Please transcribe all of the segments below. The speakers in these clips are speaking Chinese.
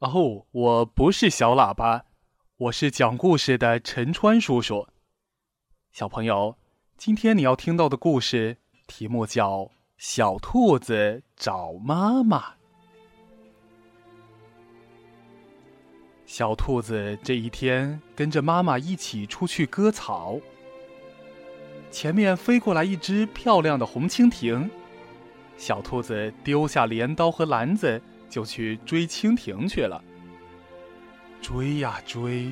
哦，我不是小喇叭，我是讲故事的陈川叔叔。小朋友，今天你要听到的故事题目叫《小兔子找妈妈》。小兔子这一天跟着妈妈一起出去割草，前面飞过来一只漂亮的红蜻蜓，小兔子丢下镰刀和篮子。就去追蜻蜓去了。追呀追，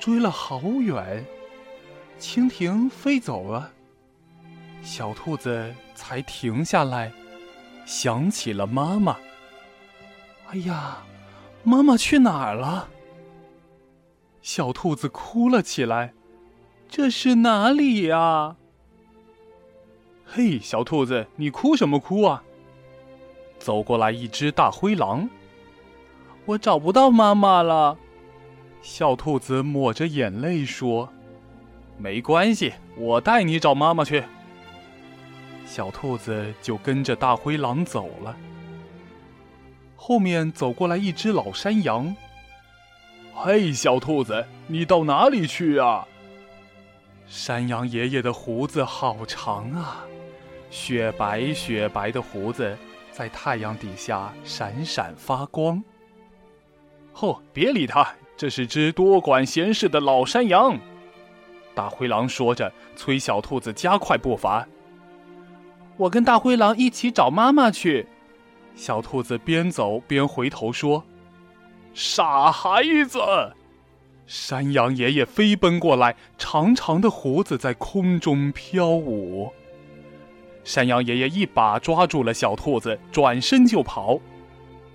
追了好远，蜻蜓飞走了，小兔子才停下来，想起了妈妈。哎呀，妈妈去哪儿了？小兔子哭了起来。这是哪里呀？嘿，小兔子，你哭什么哭啊？走过来一只大灰狼，我找不到妈妈了。小兔子抹着眼泪说：“没关系，我带你找妈妈去。”小兔子就跟着大灰狼走了。后面走过来一只老山羊，“嘿，小兔子，你到哪里去啊？”山羊爷爷的胡子好长啊，雪白雪白的胡子。在太阳底下闪闪发光。吼！别理他，这是只多管闲事的老山羊。大灰狼说着，催小兔子加快步伐。我跟大灰狼一起找妈妈去。小兔子边走边回头说：“傻孩子！”山羊爷爷飞奔过来，长长的胡子在空中飘舞。山羊爷爷一把抓住了小兔子，转身就跑。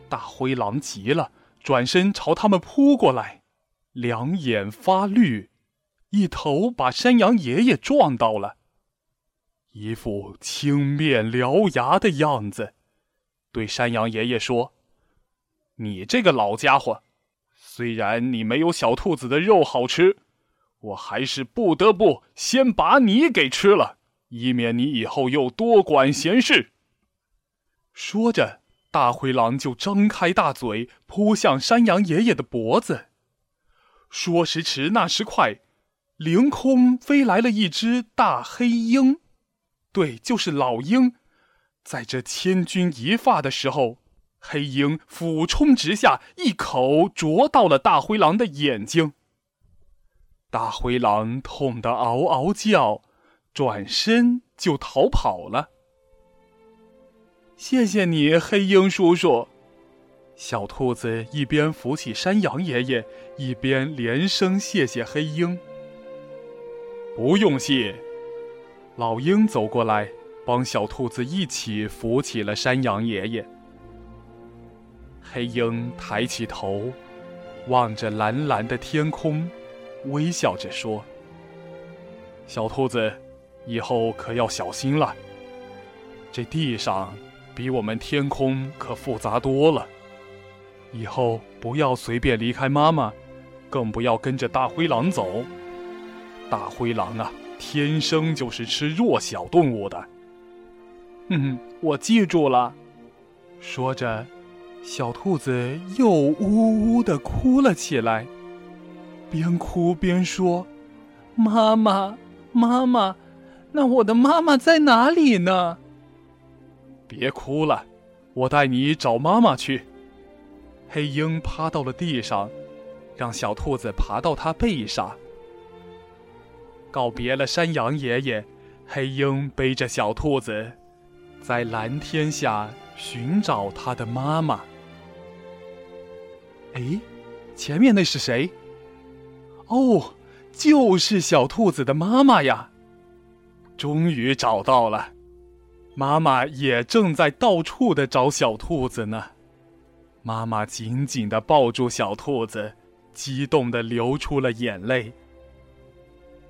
大灰狼急了，转身朝他们扑过来，两眼发绿，一头把山羊爷爷撞到了，一副青面獠牙的样子，对山羊爷爷说：“你这个老家伙，虽然你没有小兔子的肉好吃，我还是不得不先把你给吃了。”以免你以后又多管闲事。说着，大灰狼就张开大嘴扑向山羊爷爷的脖子。说时迟，那时快，凌空飞来了一只大黑鹰，对，就是老鹰。在这千钧一发的时候，黑鹰俯冲直下，一口啄到了大灰狼的眼睛。大灰狼痛得嗷嗷叫。转身就逃跑了。谢谢你，黑鹰叔叔。小兔子一边扶起山羊爷爷，一边连声谢谢黑鹰。不用谢。老鹰走过来，帮小兔子一起扶起了山羊爷爷。黑鹰抬起头，望着蓝蓝的天空，微笑着说：“小兔子。”以后可要小心了。这地上比我们天空可复杂多了。以后不要随便离开妈妈，更不要跟着大灰狼走。大灰狼啊，天生就是吃弱小动物的。嗯，我记住了。说着，小兔子又呜呜的哭了起来，边哭边说：“妈妈，妈妈。”那我的妈妈在哪里呢？别哭了，我带你找妈妈去。黑鹰趴到了地上，让小兔子爬到它背上。告别了山羊爷爷，黑鹰背着小兔子，在蓝天下寻找它的妈妈。哎，前面那是谁？哦，就是小兔子的妈妈呀。终于找到了，妈妈也正在到处的找小兔子呢。妈妈紧紧的抱住小兔子，激动的流出了眼泪。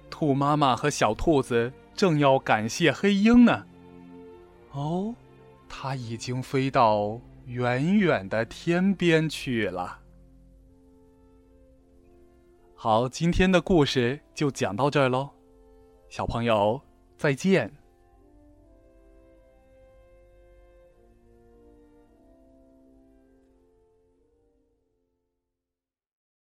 兔妈妈和小兔子正要感谢黑鹰呢。哦，它已经飞到远远的天边去了。好，今天的故事就讲到这儿喽，小朋友。再见。